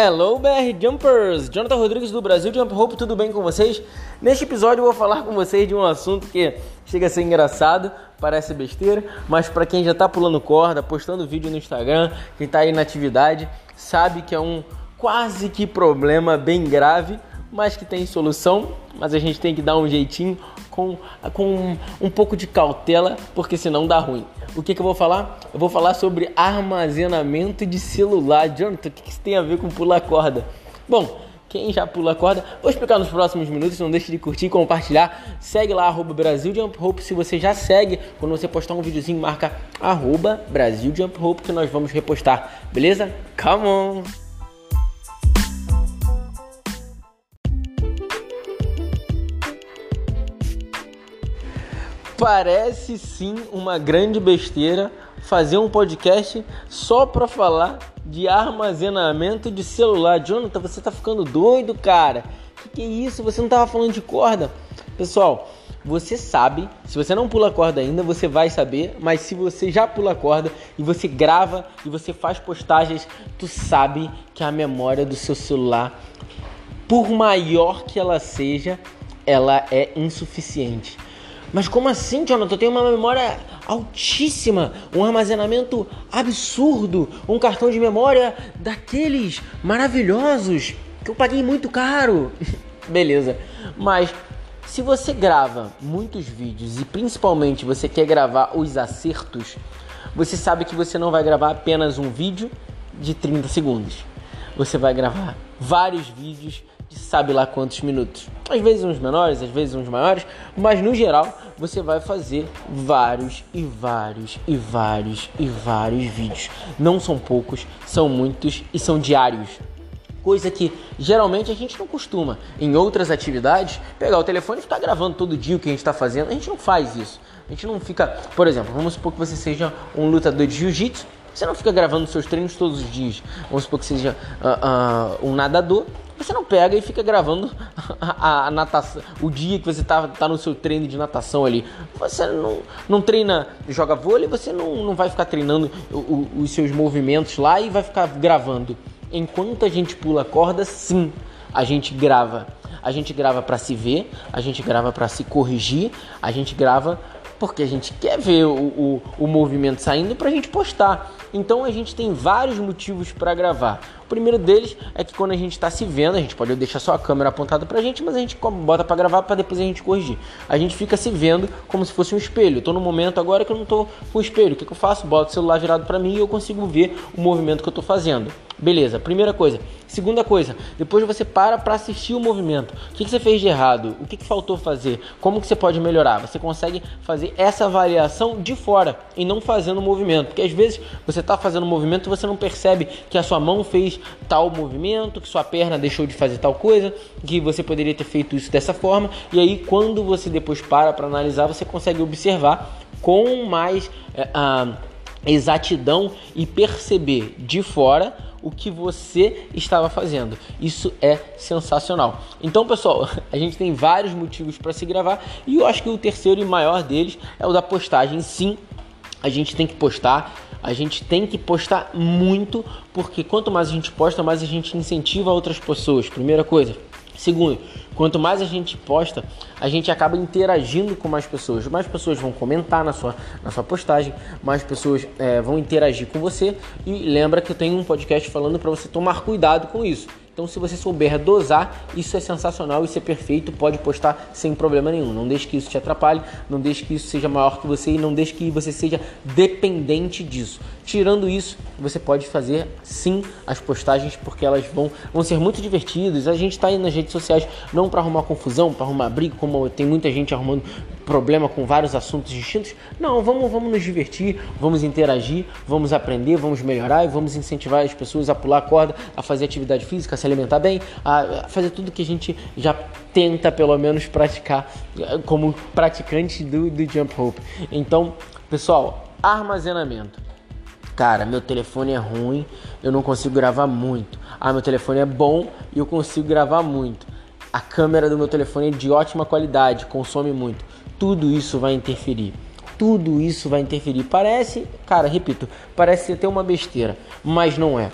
Hello BR Jumpers! Jonathan Rodrigues do Brasil Jump Hope, tudo bem com vocês? Neste episódio eu vou falar com vocês de um assunto que chega a ser engraçado, parece besteira, mas para quem já tá pulando corda, postando vídeo no Instagram, quem tá aí na atividade, sabe que é um quase que problema bem grave, mas que tem solução, mas a gente tem que dar um jeitinho com, com um pouco de cautela, porque senão dá ruim. O que, que eu vou falar? Eu vou falar sobre armazenamento de celular. Jonathan, o que, que isso tem a ver com pular corda? Bom, quem já pula corda, vou explicar nos próximos minutos. Não deixe de curtir compartilhar. Segue lá, arroba Brasil Jump Hope. Se você já segue, quando você postar um videozinho, marca arroba Brasil Jump Hope que nós vamos repostar. Beleza? Come on! Parece sim uma grande besteira fazer um podcast só para falar de armazenamento de celular. Jonathan, você tá ficando doido, cara? Que que é isso? Você não tava falando de corda? Pessoal, você sabe, se você não pula corda ainda, você vai saber, mas se você já pula corda e você grava e você faz postagens, tu sabe que a memória do seu celular, por maior que ela seja, ela é insuficiente. Mas como assim, Jonathan? Eu tenho uma memória altíssima, um armazenamento absurdo, um cartão de memória daqueles maravilhosos que eu paguei muito caro. Beleza, mas se você grava muitos vídeos e principalmente você quer gravar os acertos, você sabe que você não vai gravar apenas um vídeo de 30 segundos. Você vai gravar vários vídeos de sabe lá quantos minutos. Às vezes uns menores, às vezes uns maiores, mas no geral você vai fazer vários e vários e vários e vários vídeos. Não são poucos, são muitos e são diários. Coisa que geralmente a gente não costuma. Em outras atividades, pegar o telefone e ficar gravando todo dia o que a gente está fazendo. A gente não faz isso. A gente não fica, por exemplo, vamos supor que você seja um lutador de jiu-jitsu você não fica gravando seus treinos todos os dias. Vamos supor que seja uh, uh, um nadador. Você não pega e fica gravando a, a, natação, o dia que você tá, tá no seu treino de natação ali. Você não, não treina, joga vôlei, você não, não vai ficar treinando o, o, os seus movimentos lá e vai ficar gravando. Enquanto a gente pula corda, sim, a gente grava. A gente grava para se ver, a gente grava para se corrigir, a gente grava porque a gente quer ver o, o, o movimento saindo para a gente postar. Então a gente tem vários motivos para gravar. O primeiro deles é que quando a gente está se vendo, a gente pode deixar só a câmera apontada para a gente, mas a gente bota para gravar para depois a gente corrigir. A gente fica se vendo como se fosse um espelho. Estou no momento agora que eu não estou com o espelho. O que, que eu faço? Boto o celular virado para mim e eu consigo ver o movimento que eu estou fazendo. Beleza, primeira coisa. Segunda coisa, depois você para para assistir o movimento. O que, que você fez de errado? O que, que faltou fazer? Como que você pode melhorar? Você consegue fazer essa avaliação de fora e não fazendo o movimento. Porque às vezes você está fazendo o movimento e você não percebe que a sua mão fez tal movimento, que sua perna deixou de fazer tal coisa, que você poderia ter feito isso dessa forma. E aí, quando você depois para para analisar, você consegue observar com mais é, exatidão e perceber de fora o que você estava fazendo. Isso é sensacional. Então, pessoal, a gente tem vários motivos para se gravar e eu acho que o terceiro e maior deles é o da postagem. Sim, a gente tem que postar. A gente tem que postar muito, porque quanto mais a gente posta, mais a gente incentiva outras pessoas. Primeira coisa. Segundo, quanto mais a gente posta, a gente acaba interagindo com mais pessoas. Mais pessoas vão comentar na sua, na sua postagem, mais pessoas é, vão interagir com você. E lembra que eu tenho um podcast falando para você tomar cuidado com isso. Então, se você souber dosar, isso é sensacional, isso é perfeito, pode postar sem problema nenhum. Não deixe que isso te atrapalhe, não deixe que isso seja maior que você e não deixe que você seja dependente disso. Tirando isso, você pode fazer sim as postagens porque elas vão, vão ser muito divertidas. A gente está aí nas redes sociais não para arrumar confusão, para arrumar briga, como tem muita gente arrumando problema com vários assuntos distintos. Não, vamos, vamos nos divertir, vamos interagir, vamos aprender, vamos melhorar e vamos incentivar as pessoas a pular a corda, a fazer atividade física, a se alimentar bem, a fazer tudo que a gente já tenta pelo menos praticar eh, como praticante do, do jump rope. Então, pessoal, armazenamento. Cara, meu telefone é ruim, eu não consigo gravar muito. Ah, meu telefone é bom e eu consigo gravar muito. A câmera do meu telefone é de ótima qualidade, consome muito. Tudo isso vai interferir. Tudo isso vai interferir. Parece, cara, repito, parece até uma besteira, mas não é.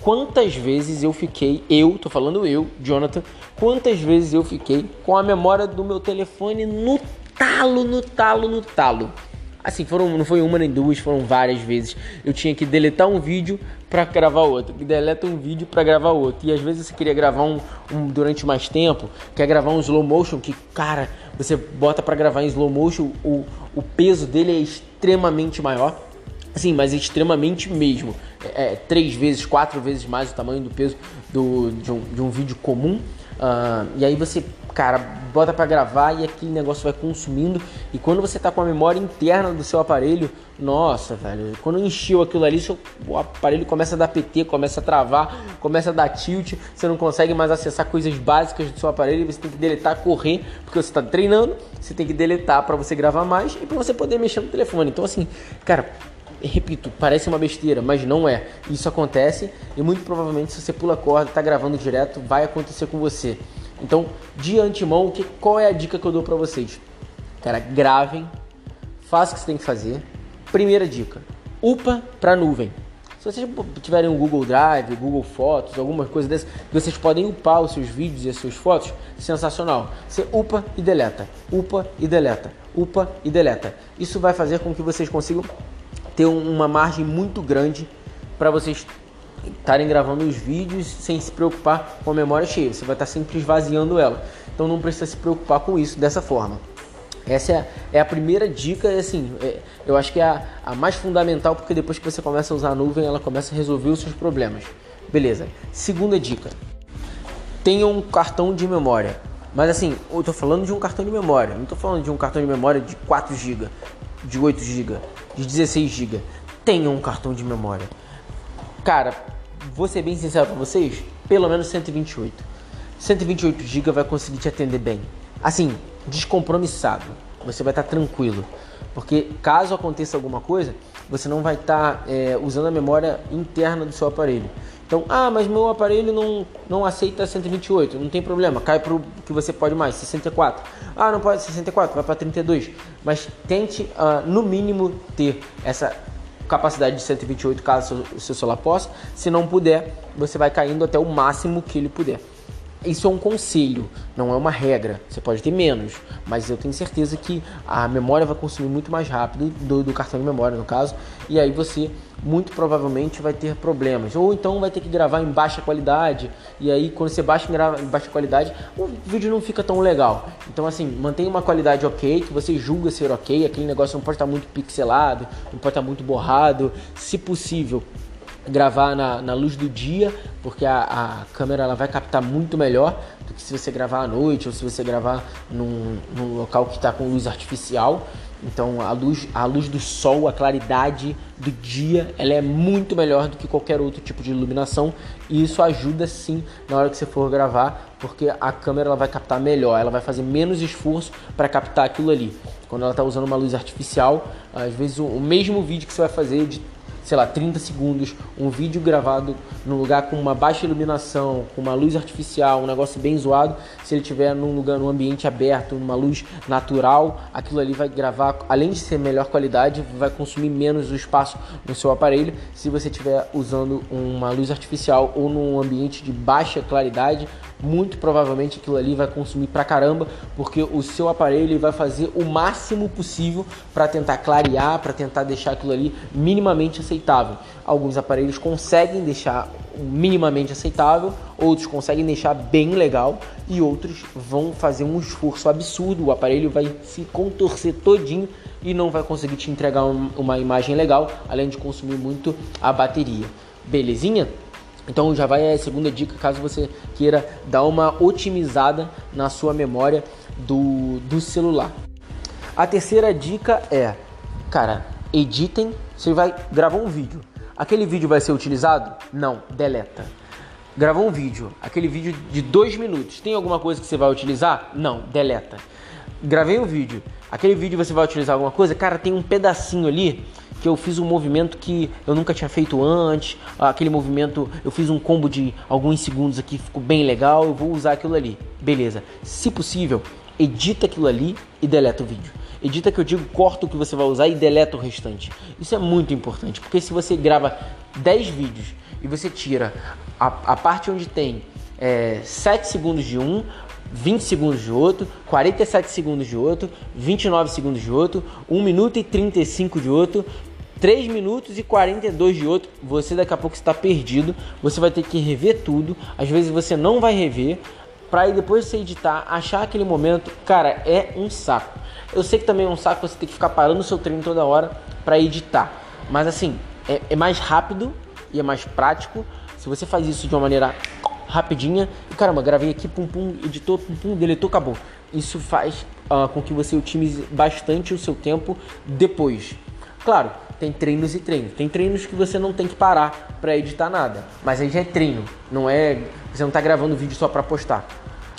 quantas vezes eu fiquei, eu, tô falando eu, Jonathan, quantas vezes eu fiquei com a memória do meu telefone no talo, no talo, no talo. Assim, foram, não foi uma nem duas, foram várias vezes. Eu tinha que deletar um vídeo para gravar outro, deleta um vídeo para gravar outro. E às vezes você queria gravar um, um, durante mais tempo, quer gravar um slow motion que, cara, você bota para gravar em slow motion, o, o peso dele é extremamente maior. Assim, mas extremamente mesmo. É, é, três vezes, quatro vezes mais o tamanho do peso do, de, um, de um vídeo comum. Uh, e aí você, cara, bota para gravar e aquele negócio vai consumindo. E quando você tá com a memória interna do seu aparelho, nossa, velho, quando encheu aquilo ali, seu, o aparelho começa a dar PT, começa a travar, começa a dar tilt, você não consegue mais acessar coisas básicas do seu aparelho, você tem que deletar, correr, porque você está treinando, você tem que deletar para você gravar mais e para você poder mexer no telefone. Então assim, cara, repito, parece uma besteira, mas não é. Isso acontece e muito provavelmente se você pula a corda, está gravando direto, vai acontecer com você. Então, de antemão, que, qual é a dica que eu dou para vocês? Cara, gravem, façam o que você tem que fazer. Primeira dica: upa para nuvem. Se vocês tiverem um Google Drive, Google Fotos, alguma coisa dessa, vocês podem upar os seus vídeos e as suas fotos, sensacional. Você upa e deleta, upa e deleta, upa e deleta. Isso vai fazer com que vocês consigam ter uma margem muito grande para vocês estarem gravando os vídeos sem se preocupar com a memória cheia. Você vai estar sempre esvaziando ela. Então não precisa se preocupar com isso dessa forma. Essa é, é a primeira dica, assim, é, eu acho que é a, a, mais fundamental, porque depois que você começa a usar a nuvem, ela começa a resolver os seus problemas. Beleza. Segunda dica: tenha um cartão de memória. Mas assim, eu estou falando de um cartão de memória, não estou falando de um cartão de memória de 4 GB, de 8 GB, de 16 GB. Tenha um cartão de memória. Cara, vou ser bem sincero para vocês, pelo menos 128. 128 GB vai conseguir te atender bem. Assim, descompromissado. Você vai estar tranquilo. Porque caso aconteça alguma coisa, você não vai estar é, usando a memória interna do seu aparelho. Então, ah, mas meu aparelho não, não aceita 128, não tem problema, cai para o que você pode mais, 64. Ah, não pode 64, vai para 32. Mas tente, uh, no mínimo, ter essa capacidade de 128 caso o seu celular possa. Se não puder, você vai caindo até o máximo que ele puder. Isso é um conselho, não é uma regra. Você pode ter menos, mas eu tenho certeza que a memória vai consumir muito mais rápido do, do, cartão de memória, no caso, e aí você muito provavelmente vai ter problemas. Ou então vai ter que gravar em baixa qualidade, e aí quando você baixa em, baixa qualidade, o vídeo não fica tão legal. Então, assim, mantenha uma qualidade ok, que você julga ser ok, aquele negócio não pode estar muito pixelado, não pode estar muito borrado. Se possível, gravar na, na luz do dia, porque a, a, câmera ela vai captar muito melhor do que se você gravar à noite ou se você gravar num, num local que está com luz artificial. Então a luz, a luz do sol, a claridade do dia, ela é muito melhor do que qualquer outro tipo de iluminação e isso ajuda sim na hora que você for gravar, porque a câmera ela vai captar melhor, ela vai fazer menos esforço para captar aquilo ali. Quando ela está usando uma luz artificial, às vezes o, o mesmo vídeo que você vai fazer de sei lá, 30 segundos, um vídeo gravado num lugar com uma baixa iluminação, com uma luz artificial, um negócio bem zoado, se ele tiver num lugar, num ambiente aberto, numa luz natural, aquilo ali vai gravar, além de ser melhor qualidade, vai consumir menos o espaço no seu aparelho. Se você estiver usando uma luz artificial ou num ambiente de baixa claridade, muito provavelmente aquilo ali vai consumir pra caramba, porque o seu aparelho vai fazer o máximo possível para tentar clarear, para tentar deixar aquilo ali minimamente aceitável. Alguns aparelhos conseguem deixar minimamente aceitável, outros conseguem deixar bem legal e outros vão fazer um esforço absurdo. O aparelho vai se contorcer todinho e não vai conseguir te entregar uma imagem legal, além de consumir muito a bateria. Belezinha? Então já vai a segunda dica caso você queira dar uma otimizada na sua memória do, do celular. A terceira dica é, cara, editem. Você vai gravar um vídeo. Aquele vídeo vai ser utilizado? Não, deleta. Gravou um vídeo, aquele vídeo de dois minutos. Tem alguma coisa que você vai utilizar? Não, deleta. Gravei um vídeo, aquele vídeo você vai utilizar alguma coisa? Cara, tem um pedacinho ali que eu fiz um movimento que eu nunca tinha feito antes. Aquele movimento, eu fiz um combo de alguns segundos aqui, ficou bem legal. Eu vou usar aquilo ali. Beleza. Se possível, edita aquilo ali e deleta o vídeo. Edita que eu digo, corta o que você vai usar e deleta o restante. Isso é muito importante, porque se você grava 10 vídeos e você tira a, a parte onde tem é, 7 segundos de um, 20 segundos de outro, 47 segundos de outro, 29 segundos de outro, 1 minuto e 35 de outro, 3 minutos e 42 de outro, você daqui a pouco está perdido, você vai ter que rever tudo, às vezes você não vai rever, para depois você editar, achar aquele momento, cara, é um saco. Eu sei que também é um saco você ter que ficar parando o seu treino toda hora para editar, mas assim, é, é mais rápido e é mais prático se você faz isso de uma maneira rapidinha e caramba, gravei aqui, pum pum, editou, pum pum, deletou, acabou. Isso faz uh, com que você otimize bastante o seu tempo depois. Claro, tem treinos e treinos. Tem treinos que você não tem que parar para editar nada, mas aí já é treino, não é. Você não está gravando vídeo só para postar.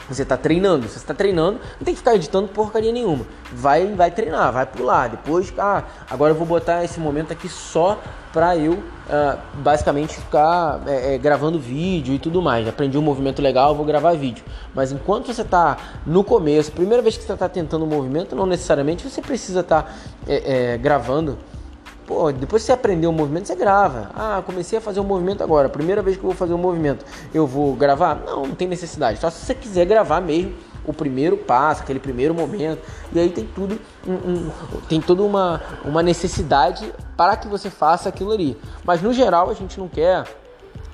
Você está treinando, você está treinando, não tem que ficar editando porcaria nenhuma. Vai, vai treinar, vai pular. Depois, ah, agora eu vou botar esse momento aqui só para eu uh, basicamente ficar é, é, gravando vídeo e tudo mais. Aprendi um movimento legal, vou gravar vídeo. Mas enquanto você está no começo, primeira vez que você está tentando um movimento, não necessariamente você precisa estar tá, é, é, gravando Pô, depois que você aprendeu o movimento, você grava. Ah, comecei a fazer um movimento agora. Primeira vez que eu vou fazer um movimento, eu vou gravar? Não, não tem necessidade. Só se você quiser gravar mesmo o primeiro passo, aquele primeiro momento. E aí tem tudo, um, um, tem toda uma, uma necessidade para que você faça aquilo ali. Mas no geral a gente não quer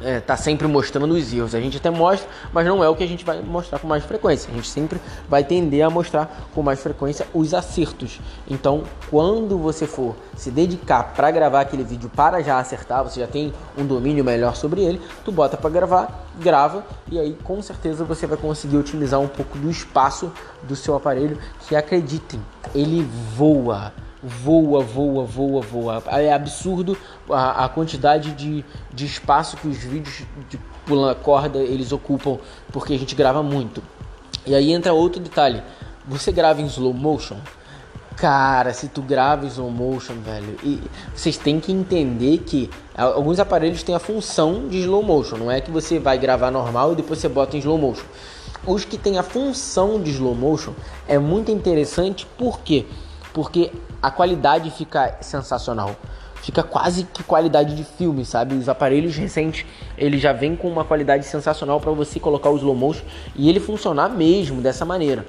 é, tá sempre mostrando os erros. A gente até mostra, mas não é o que a gente vai mostrar com mais frequência. A gente sempre vai tender a mostrar com mais frequência os acertos. Então, quando você for se dedicar para gravar aquele vídeo para já acertar, você já tem um domínio melhor sobre ele, tu bota para gravar, grava e aí com certeza você vai conseguir otimizar um pouco do espaço do seu aparelho, que acreditem, ele voa voa, voa, voa, voa. É absurdo a, a quantidade de, de espaço que os vídeos de pula corda eles ocupam, porque a gente grava muito. E aí entra outro detalhe. Você grava em slow motion? Cara, se tu grava em slow motion, velho, e vocês têm que entender que alguns aparelhos têm a função de slow motion, não é que você vai gravar normal e depois você bota em slow motion. Os que têm a função de slow motion é muito interessante porque porque a qualidade fica sensacional. Fica quase que qualidade de filme, sabe? Os aparelhos recentes, ele já vem com uma qualidade sensacional para você colocar o slow motion e ele funcionar mesmo dessa maneira.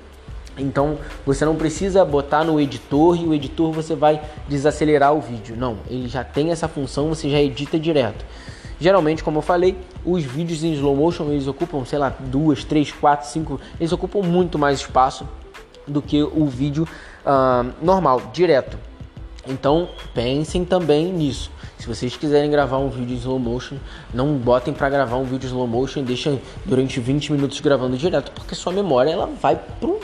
Então, você não precisa botar no editor e o editor você vai desacelerar o vídeo. Não, ele já tem essa função, você já edita direto. Geralmente, como eu falei, os vídeos em slow motion eles ocupam, sei lá, duas, três, quatro, cinco, eles ocupam muito mais espaço do que o vídeo uh, normal, direto. Então pensem também nisso. Se vocês quiserem gravar um vídeo em slow motion, não botem para gravar um vídeo em slow motion e deixem durante 20 minutos gravando direto, porque sua memória ela vai pro,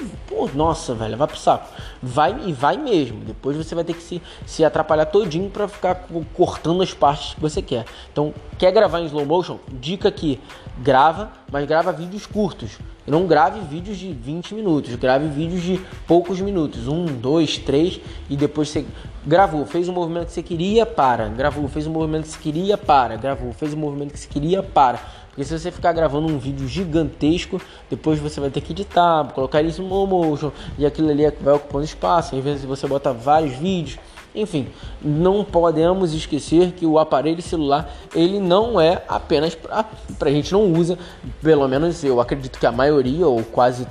nossa, velho, vai pro saco. Vai e vai mesmo. Depois você vai ter que se, se atrapalhar todinho para ficar cortando as partes que você quer. Então, quer gravar em slow motion? Dica aqui, grava, mas grava vídeos curtos. Não grave vídeos de 20 minutos, grave vídeos de poucos minutos, um, dois, três, e depois você gravou, fez o movimento que você queria, para, gravou, fez o movimento que você queria, para, gravou, fez o movimento que você queria, para. Porque se você ficar gravando um vídeo gigantesco, depois você vai ter que editar, colocar isso no motion, e aquilo ali vai ocupando espaço. Às vezes você bota vários vídeos enfim, não podemos esquecer que o aparelho celular ele não é apenas para a gente não usa, pelo menos eu acredito que a maioria ou quase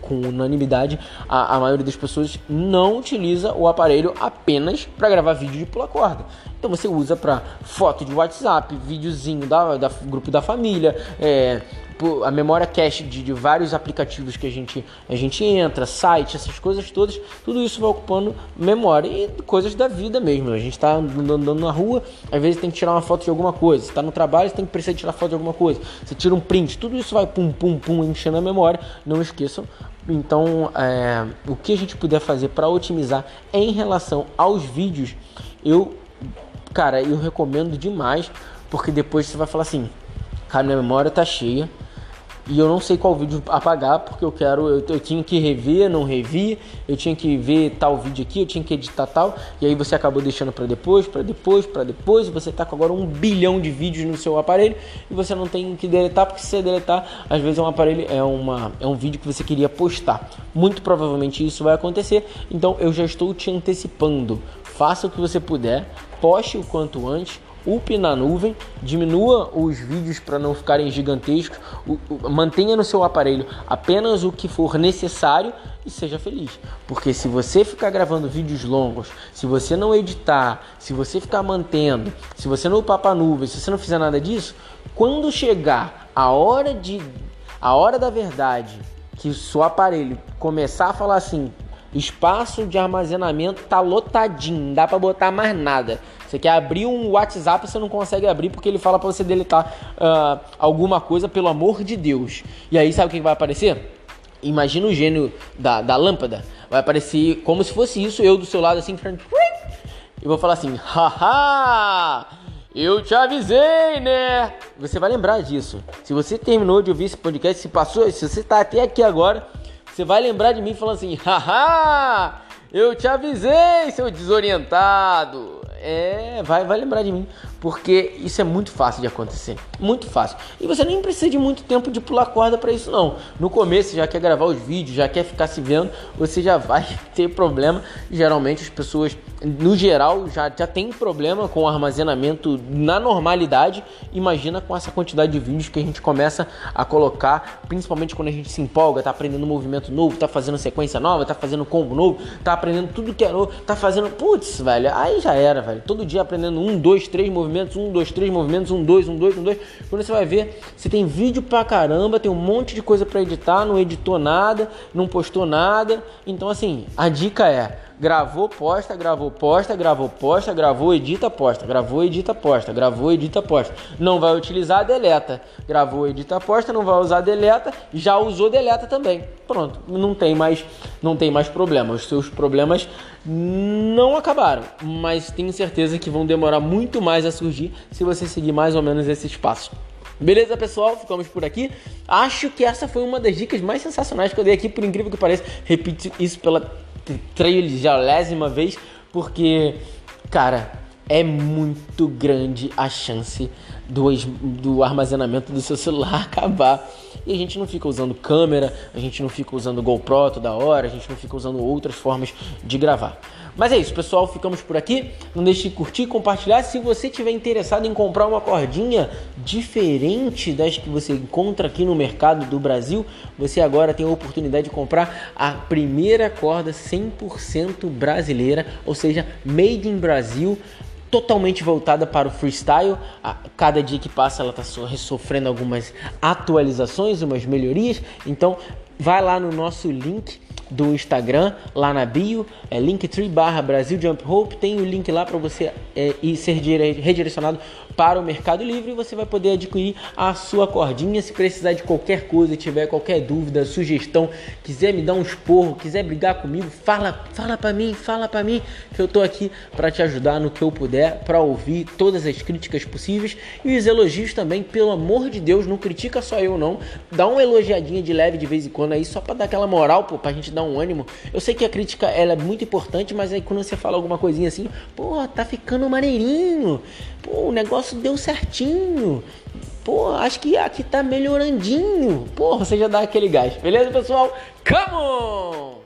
com unanimidade, a, a maioria das pessoas não utiliza o aparelho apenas para gravar vídeo de pula corda. Então você usa para foto de WhatsApp, videozinho da, da grupo da família, é, a memória cache de, de, vários aplicativos que a gente, a gente entra, site, essas coisas todas, tudo isso vai ocupando memória e coisas da vida mesmo. A gente está andando na rua, às vezes tem que tirar uma foto de alguma coisa. Está no trabalho, você tem que precisar tirar foto de alguma coisa. Você tira um print, tudo isso vai pum, pum, pum, enchendo a memória. Não esqueçam. Então, é, o que a gente puder fazer para otimizar em relação aos vídeos, eu, cara, eu recomendo demais, porque depois você vai falar assim, cara, minha memória tá cheia e eu não sei qual vídeo apagar porque eu quero, eu, eu, tinha que rever, não revi, eu tinha que ver tal vídeo aqui, eu tinha que editar tal, e aí você acabou deixando para depois, para depois, para depois, e você tá com agora um bilhão de vídeos no seu aparelho e você não tem que deletar porque se você deletar, às vezes é um aparelho, é uma é um vídeo que você queria postar. Muito provavelmente isso vai acontecer, então eu já estou te antecipando. Faça o que você puder, poste o quanto antes upe na nuvem, diminua os vídeos para não ficarem gigantescos, mantenha no seu aparelho apenas o que for necessário e seja feliz. Porque se você ficar gravando vídeos longos, se você não editar, se você ficar mantendo, se você não upar para nuvem, se você não fizer nada disso, quando chegar a hora de a hora da verdade, que o seu aparelho começar a falar assim, espaço de armazenamento tá lotadinho, não dá para botar mais nada. Você quer abrir um WhatsApp, você não consegue abrir porque ele fala para você deletar uh, alguma coisa, pelo amor de Deus. E aí, sabe o que vai aparecer? Imagina o gênio da, da lâmpada. Vai aparecer como se fosse isso, eu do seu lado assim, e vou falar assim: haha! Eu te avisei, né? Você vai lembrar disso. Se você terminou de ouvir esse podcast, se passou, se você está até aqui agora, você vai lembrar de mim falando assim: haha! Eu te avisei, seu desorientado. É, vai, vai lembrar de mim porque isso é muito fácil de acontecer, muito fácil. E você nem precisa de muito tempo de pular corda para isso não. No começo já quer gravar os vídeos, já quer ficar se vendo, você já vai ter problema. Geralmente as pessoas, no geral, já já tem problema com o armazenamento na normalidade. Imagina com essa quantidade de vídeos que a gente começa a colocar, principalmente quando a gente se empolga, tá aprendendo um movimento novo, tá fazendo sequência nova, tá fazendo combo novo, tá aprendendo tudo que é novo, tá fazendo, putz, velho, aí já era, velho. Todo dia aprendendo um, dois, três movimentos movimentos, um, dois, três movimentos, um, dois, um, dois, um, dois. Quando você vai ver, você tem vídeo pra caramba, tem um monte de coisa para editar, não editou nada, não postou nada. Então, assim, a dica é Gravou, posta, gravou, posta, gravou, posta, gravou, edita, posta, gravou, edita, posta, gravou, edita, posta. Não vai utilizar, deleta. Gravou, edita, posta, não vai usar, deleta. Já usou, deleta também. Pronto, não tem mais, não tem mais problema. Os seus problemas não acabaram, mas tenho certeza que vão demorar muito mais a surgir se você seguir mais ou menos esse espaço. Beleza, pessoal? Ficamos por aqui. Acho que essa foi uma das dicas mais sensacionais que eu dei aqui, por incrível que pareça. Repito isso pela trilhésima vez, porque, cara, é muito grande a chance do, do armazenamento do seu celular acabar. E a gente não fica usando câmera, a gente não fica usando GoPro toda hora, a gente não fica usando outras formas de gravar. Mas é isso, pessoal. Ficamos por aqui. Não deixe de curtir, compartilhar. Se você tiver interessado em comprar uma cordinha diferente das que você encontra aqui no mercado do Brasil, você agora tem a oportunidade de comprar a primeira corda 100% brasileira, ou seja, made in Brasil totalmente voltada para o freestyle. A cada dia que passa ela está sofrendo algumas atualizações, umas melhorias. Então vai lá no nosso link do Instagram, lá na bio, é linktree barra Brasil Jump Rope, tem o link lá para você é, ir ser redirecionado para o Mercado Livre você vai poder adquirir a sua cordinha. Se precisar de qualquer coisa, tiver qualquer dúvida, sugestão, quiser me dar um esporro, quiser brigar comigo, fala, fala para mim, fala para mim que eu tô aqui para te ajudar no que eu puder, para ouvir todas as críticas possíveis e os elogios também, pelo amor de Deus, não critica só eu não, dá uma elogiadinha de leve de vez em quando aí só para dar aquela moral, pô, pra gente dar um ânimo. Eu sei que a crítica ela é muito importante, mas aí quando você fala alguma coisinha assim, pô, tá ficando maneirinho. Pô, o negócio deu certinho. Pô, acho que aqui tá melhorandinho. Pô, você já dá aquele gás. Beleza, pessoal? Come on!